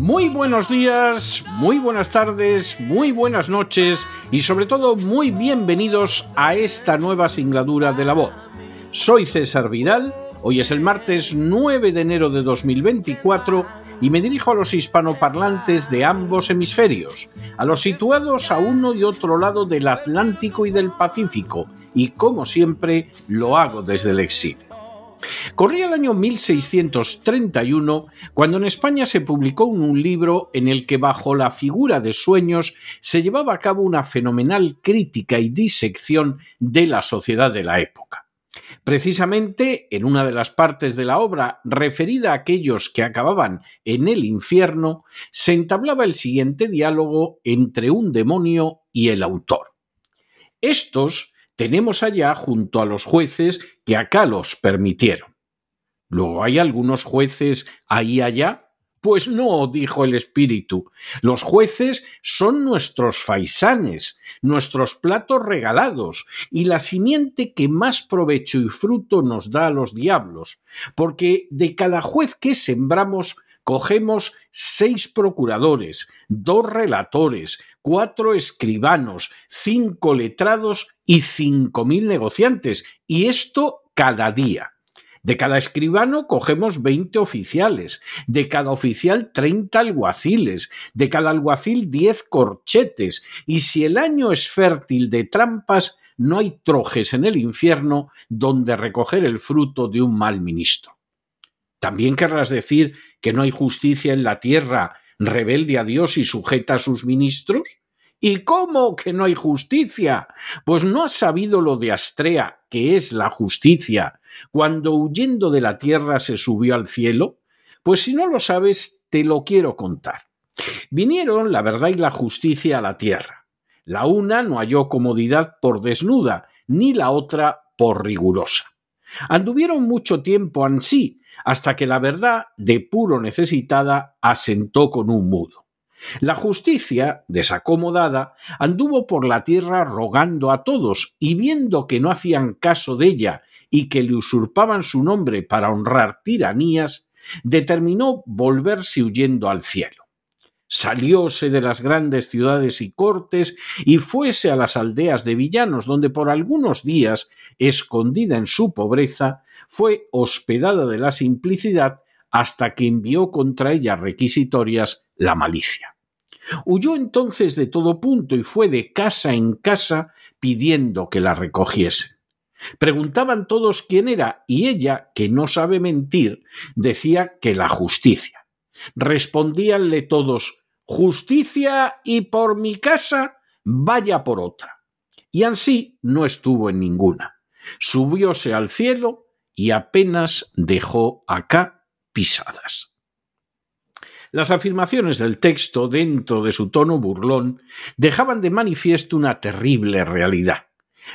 Muy buenos días, muy buenas tardes, muy buenas noches y sobre todo muy bienvenidos a esta nueva singladura de la voz. Soy César Vidal, hoy es el martes 9 de enero de 2024 y me dirijo a los hispanoparlantes de ambos hemisferios, a los situados a uno y otro lado del Atlántico y del Pacífico, y como siempre lo hago desde el exilio. Corría el año 1631 cuando en España se publicó un libro en el que bajo la figura de sueños se llevaba a cabo una fenomenal crítica y disección de la sociedad de la época. Precisamente en una de las partes de la obra referida a aquellos que acababan en el infierno, se entablaba el siguiente diálogo entre un demonio y el autor. Estos tenemos allá junto a los jueces que acá los permitieron. Luego hay algunos jueces ahí allá. Pues no, dijo el espíritu, los jueces son nuestros faisanes, nuestros platos regalados y la simiente que más provecho y fruto nos da a los diablos, porque de cada juez que sembramos cogemos seis procuradores, dos relatores, cuatro escribanos, cinco letrados y cinco mil negociantes, y esto cada día. De cada escribano cogemos 20 oficiales, de cada oficial 30 alguaciles, de cada alguacil 10 corchetes, y si el año es fértil de trampas, no hay trojes en el infierno donde recoger el fruto de un mal ministro. ¿También querrás decir que no hay justicia en la tierra rebelde a Dios y sujeta a sus ministros? ¿Y cómo que no hay justicia? Pues no has sabido lo de Astrea, que es la justicia, cuando huyendo de la tierra se subió al cielo. Pues si no lo sabes, te lo quiero contar. Vinieron la verdad y la justicia a la tierra. La una no halló comodidad por desnuda, ni la otra por rigurosa. Anduvieron mucho tiempo ansí, hasta que la verdad, de puro necesitada, asentó con un mudo. La justicia, desacomodada, anduvo por la tierra rogando a todos, y viendo que no hacían caso de ella y que le usurpaban su nombre para honrar tiranías, determinó volverse huyendo al cielo. Salióse de las grandes ciudades y cortes y fuese a las aldeas de villanos, donde por algunos días, escondida en su pobreza, fue hospedada de la simplicidad hasta que envió contra ella requisitorias la malicia. Huyó entonces de todo punto y fue de casa en casa pidiendo que la recogiese. Preguntaban todos quién era y ella, que no sabe mentir, decía que la justicia. Respondíanle todos justicia y por mi casa vaya por otra. Y ansí no estuvo en ninguna. Subióse al cielo y apenas dejó acá pisadas. Las afirmaciones del texto, dentro de su tono burlón, dejaban de manifiesto una terrible realidad,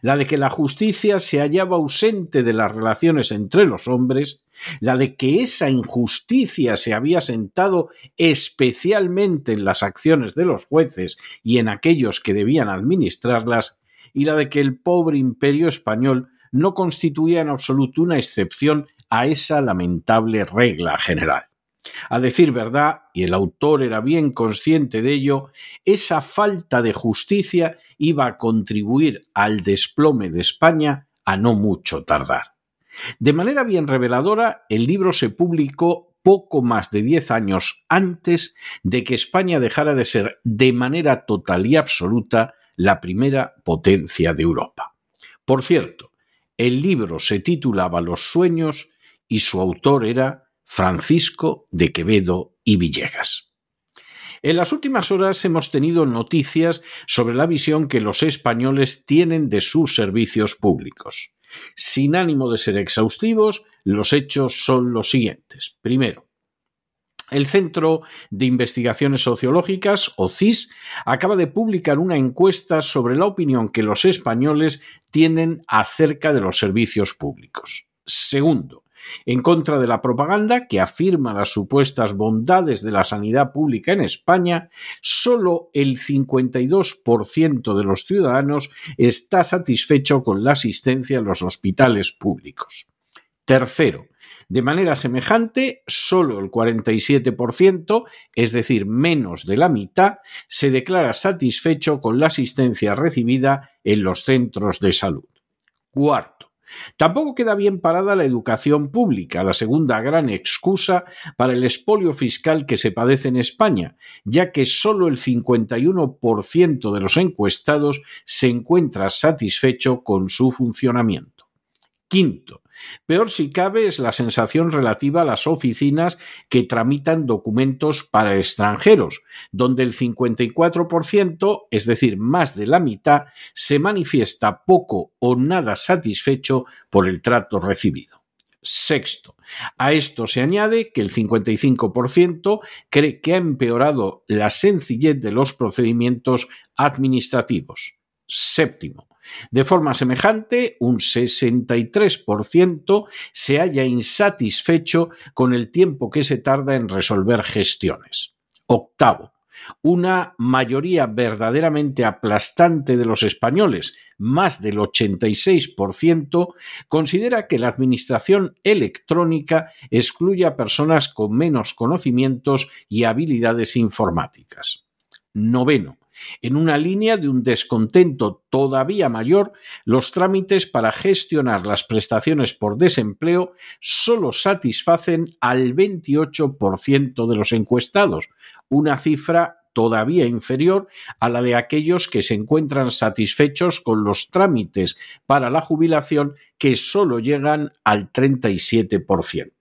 la de que la justicia se hallaba ausente de las relaciones entre los hombres, la de que esa injusticia se había sentado especialmente en las acciones de los jueces y en aquellos que debían administrarlas, y la de que el pobre imperio español no constituía en absoluto una excepción a esa lamentable regla general. A decir verdad, y el autor era bien consciente de ello, esa falta de justicia iba a contribuir al desplome de España a no mucho tardar. De manera bien reveladora, el libro se publicó poco más de 10 años antes de que España dejara de ser de manera total y absoluta la primera potencia de Europa. Por cierto, el libro se titulaba Los sueños y su autor era Francisco de Quevedo y Villegas. En las últimas horas hemos tenido noticias sobre la visión que los españoles tienen de sus servicios públicos. Sin ánimo de ser exhaustivos, los hechos son los siguientes. Primero, el Centro de Investigaciones Sociológicas, o CIS, acaba de publicar una encuesta sobre la opinión que los españoles tienen acerca de los servicios públicos. Segundo, en contra de la propaganda que afirma las supuestas bondades de la sanidad pública en España, solo el 52% de los ciudadanos está satisfecho con la asistencia a los hospitales públicos. Tercero, de manera semejante, solo el 47%, es decir, menos de la mitad, se declara satisfecho con la asistencia recibida en los centros de salud. Cuarto, Tampoco queda bien parada la educación pública, la segunda gran excusa para el espolio fiscal que se padece en España, ya que solo el 51% de los encuestados se encuentra satisfecho con su funcionamiento. Quinto, peor si cabe es la sensación relativa a las oficinas que tramitan documentos para extranjeros, donde el 54%, es decir, más de la mitad, se manifiesta poco o nada satisfecho por el trato recibido. Sexto, a esto se añade que el 55% cree que ha empeorado la sencillez de los procedimientos administrativos. Séptimo, de forma semejante, un 63% se halla insatisfecho con el tiempo que se tarda en resolver gestiones. Octavo, una mayoría verdaderamente aplastante de los españoles, más del 86%, considera que la administración electrónica excluye a personas con menos conocimientos y habilidades informáticas. Noveno, en una línea de un descontento todavía mayor, los trámites para gestionar las prestaciones por desempleo solo satisfacen al 28% de los encuestados, una cifra todavía inferior a la de aquellos que se encuentran satisfechos con los trámites para la jubilación que solo llegan al 37%.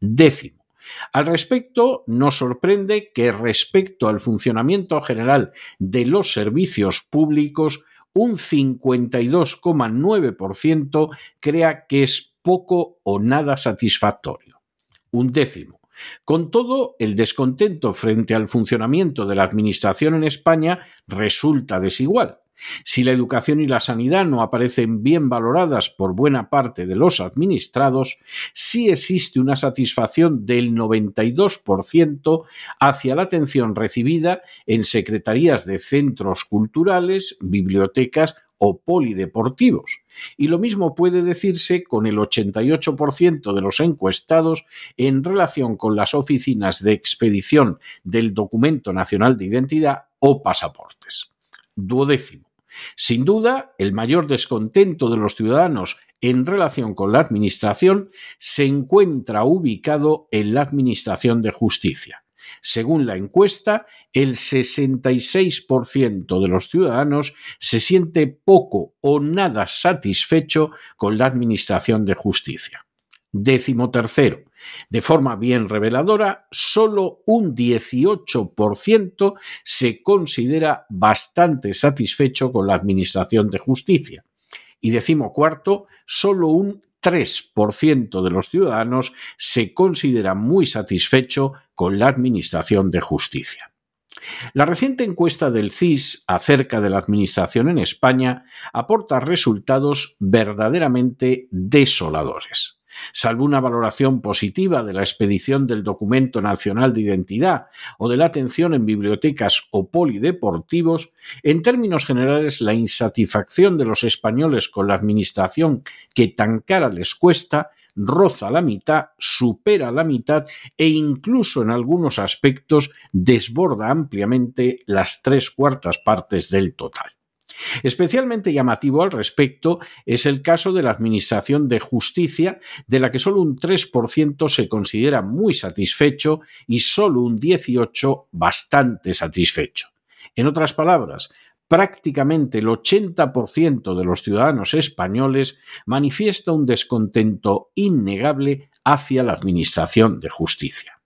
Décimo. Al respecto, nos sorprende que respecto al funcionamiento general de los servicios públicos, un 52,9% crea que es poco o nada satisfactorio. Un décimo. Con todo, el descontento frente al funcionamiento de la Administración en España resulta desigual. Si la educación y la sanidad no aparecen bien valoradas por buena parte de los administrados, sí existe una satisfacción del 92% hacia la atención recibida en secretarías de centros culturales, bibliotecas o polideportivos. Y lo mismo puede decirse con el 88% de los encuestados en relación con las oficinas de expedición del Documento Nacional de Identidad o pasaportes. Duodécimo. Sin duda, el mayor descontento de los ciudadanos en relación con la Administración se encuentra ubicado en la Administración de Justicia. Según la encuesta, el 66% de los ciudadanos se siente poco o nada satisfecho con la Administración de Justicia. Décimo tercero, de forma bien reveladora, solo un 18% se considera bastante satisfecho con la Administración de Justicia. Y decimo cuarto, solo un 3% de los ciudadanos se considera muy satisfecho con la Administración de Justicia. La reciente encuesta del CIS acerca de la Administración en España aporta resultados verdaderamente desoladores. Salvo una valoración positiva de la expedición del Documento Nacional de Identidad o de la atención en bibliotecas o polideportivos, en términos generales la insatisfacción de los españoles con la administración que tan cara les cuesta roza la mitad, supera la mitad e incluso en algunos aspectos desborda ampliamente las tres cuartas partes del total. Especialmente llamativo al respecto es el caso de la Administración de Justicia, de la que solo un 3% se considera muy satisfecho y solo un 18% bastante satisfecho. En otras palabras, prácticamente el 80% de los ciudadanos españoles manifiesta un descontento innegable hacia la Administración de Justicia.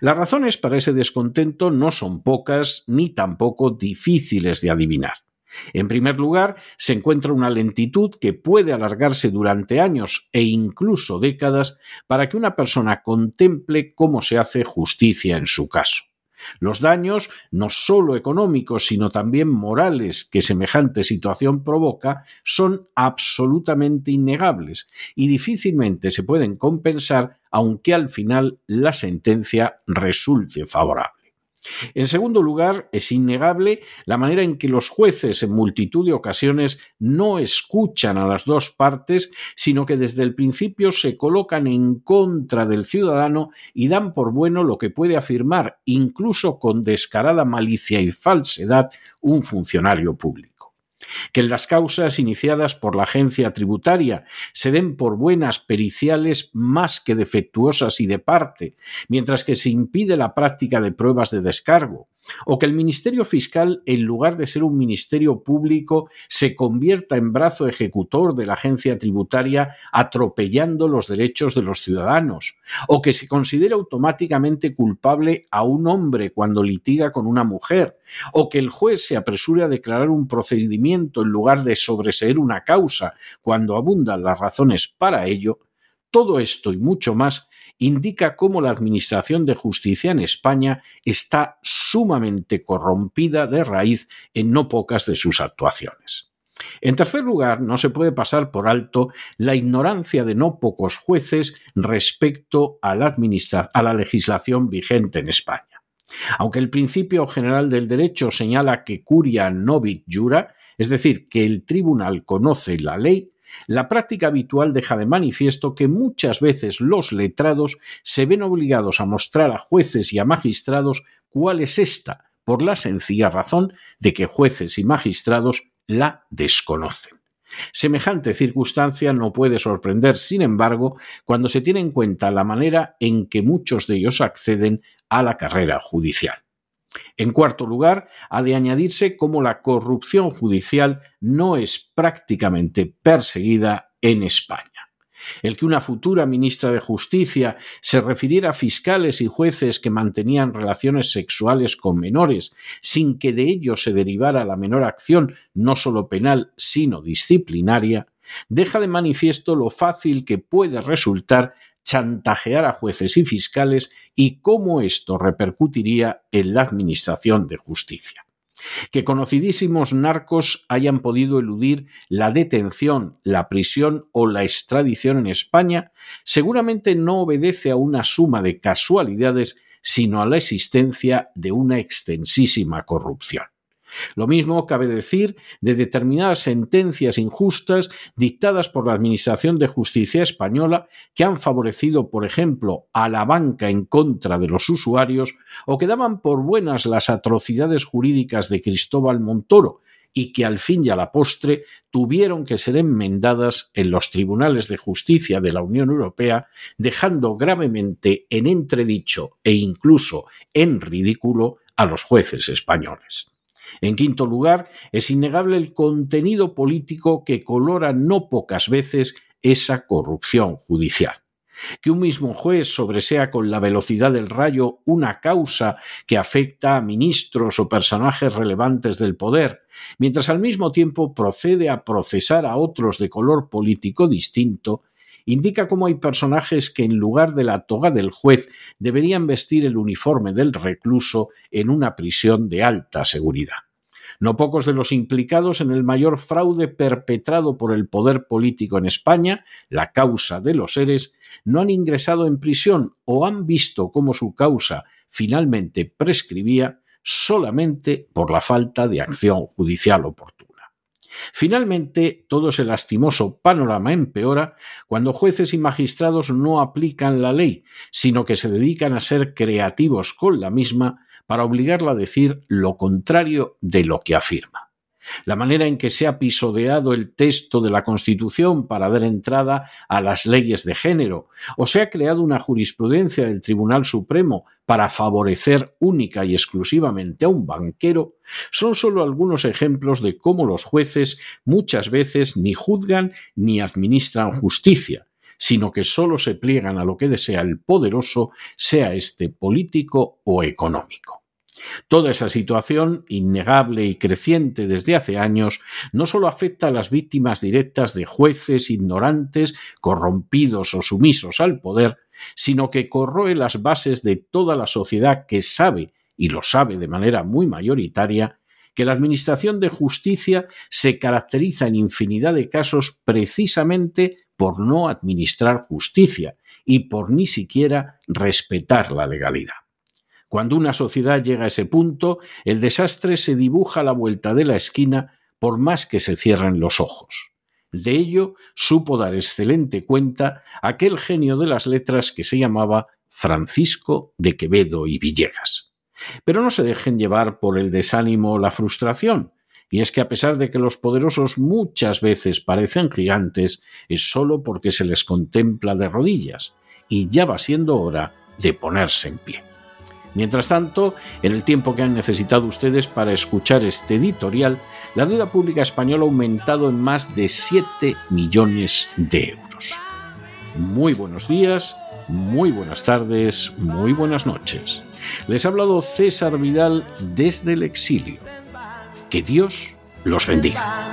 Las razones para ese descontento no son pocas ni tampoco difíciles de adivinar. En primer lugar, se encuentra una lentitud que puede alargarse durante años e incluso décadas para que una persona contemple cómo se hace justicia en su caso. Los daños, no solo económicos, sino también morales que semejante situación provoca, son absolutamente innegables y difícilmente se pueden compensar aunque al final la sentencia resulte favorable. En segundo lugar, es innegable la manera en que los jueces en multitud de ocasiones no escuchan a las dos partes, sino que desde el principio se colocan en contra del ciudadano y dan por bueno lo que puede afirmar, incluso con descarada malicia y falsedad, un funcionario público que las causas iniciadas por la agencia tributaria se den por buenas periciales más que defectuosas y de parte, mientras que se impide la práctica de pruebas de descargo, o que el Ministerio Fiscal, en lugar de ser un ministerio público, se convierta en brazo ejecutor de la agencia tributaria atropellando los derechos de los ciudadanos, o que se considere automáticamente culpable a un hombre cuando litiga con una mujer, o que el juez se apresure a declarar un procedimiento en lugar de sobreseer una causa cuando abundan las razones para ello, todo esto y mucho más indica cómo la Administración de Justicia en España está sumamente corrompida de raíz en no pocas de sus actuaciones. En tercer lugar, no se puede pasar por alto la ignorancia de no pocos jueces respecto a la, legislación vigente en España. Aunque el principio general del derecho señala que curia novit jura, es decir, que el tribunal conoce la ley, la práctica habitual deja de manifiesto que muchas veces los letrados se ven obligados a mostrar a jueces y a magistrados cuál es esta, por la sencilla razón de que jueces y magistrados la desconocen. Semejante circunstancia no puede sorprender, sin embargo, cuando se tiene en cuenta la manera en que muchos de ellos acceden a la carrera judicial. En cuarto lugar, ha de añadirse cómo la corrupción judicial no es prácticamente perseguida en España. El que una futura ministra de Justicia se refiriera a fiscales y jueces que mantenían relaciones sexuales con menores sin que de ello se derivara la menor acción no solo penal sino disciplinaria, deja de manifiesto lo fácil que puede resultar chantajear a jueces y fiscales y cómo esto repercutiría en la Administración de Justicia. Que conocidísimos narcos hayan podido eludir la detención, la prisión o la extradición en España seguramente no obedece a una suma de casualidades, sino a la existencia de una extensísima corrupción. Lo mismo cabe decir de determinadas sentencias injustas dictadas por la Administración de Justicia española que han favorecido, por ejemplo, a la banca en contra de los usuarios o que daban por buenas las atrocidades jurídicas de Cristóbal Montoro y que al fin y a la postre tuvieron que ser enmendadas en los tribunales de justicia de la Unión Europea, dejando gravemente en entredicho e incluso en ridículo a los jueces españoles. En quinto lugar, es innegable el contenido político que colora no pocas veces esa corrupción judicial. Que un mismo juez sobresea con la velocidad del rayo una causa que afecta a ministros o personajes relevantes del poder, mientras al mismo tiempo procede a procesar a otros de color político distinto, indica cómo hay personajes que en lugar de la toga del juez deberían vestir el uniforme del recluso en una prisión de alta seguridad. No pocos de los implicados en el mayor fraude perpetrado por el poder político en España, la causa de los seres, no han ingresado en prisión o han visto cómo su causa finalmente prescribía solamente por la falta de acción judicial oportuna. Finalmente, todo ese lastimoso panorama empeora cuando jueces y magistrados no aplican la ley, sino que se dedican a ser creativos con la misma para obligarla a decir lo contrario de lo que afirma. La manera en que se ha pisodeado el texto de la Constitución para dar entrada a las leyes de género, o se ha creado una jurisprudencia del Tribunal Supremo para favorecer única y exclusivamente a un banquero, son solo algunos ejemplos de cómo los jueces muchas veces ni juzgan ni administran justicia, sino que solo se pliegan a lo que desea el poderoso, sea este político o económico. Toda esa situación, innegable y creciente desde hace años, no solo afecta a las víctimas directas de jueces ignorantes, corrompidos o sumisos al poder, sino que corroe las bases de toda la sociedad que sabe, y lo sabe de manera muy mayoritaria, que la Administración de Justicia se caracteriza en infinidad de casos precisamente por no administrar justicia y por ni siquiera respetar la legalidad. Cuando una sociedad llega a ese punto, el desastre se dibuja a la vuelta de la esquina por más que se cierren los ojos. De ello supo dar excelente cuenta aquel genio de las letras que se llamaba Francisco de Quevedo y Villegas. Pero no se dejen llevar por el desánimo o la frustración, y es que a pesar de que los poderosos muchas veces parecen gigantes, es solo porque se les contempla de rodillas, y ya va siendo hora de ponerse en pie. Mientras tanto, en el tiempo que han necesitado ustedes para escuchar este editorial, la deuda pública española ha aumentado en más de 7 millones de euros. Muy buenos días, muy buenas tardes, muy buenas noches. Les ha hablado César Vidal desde el exilio. Que Dios los bendiga.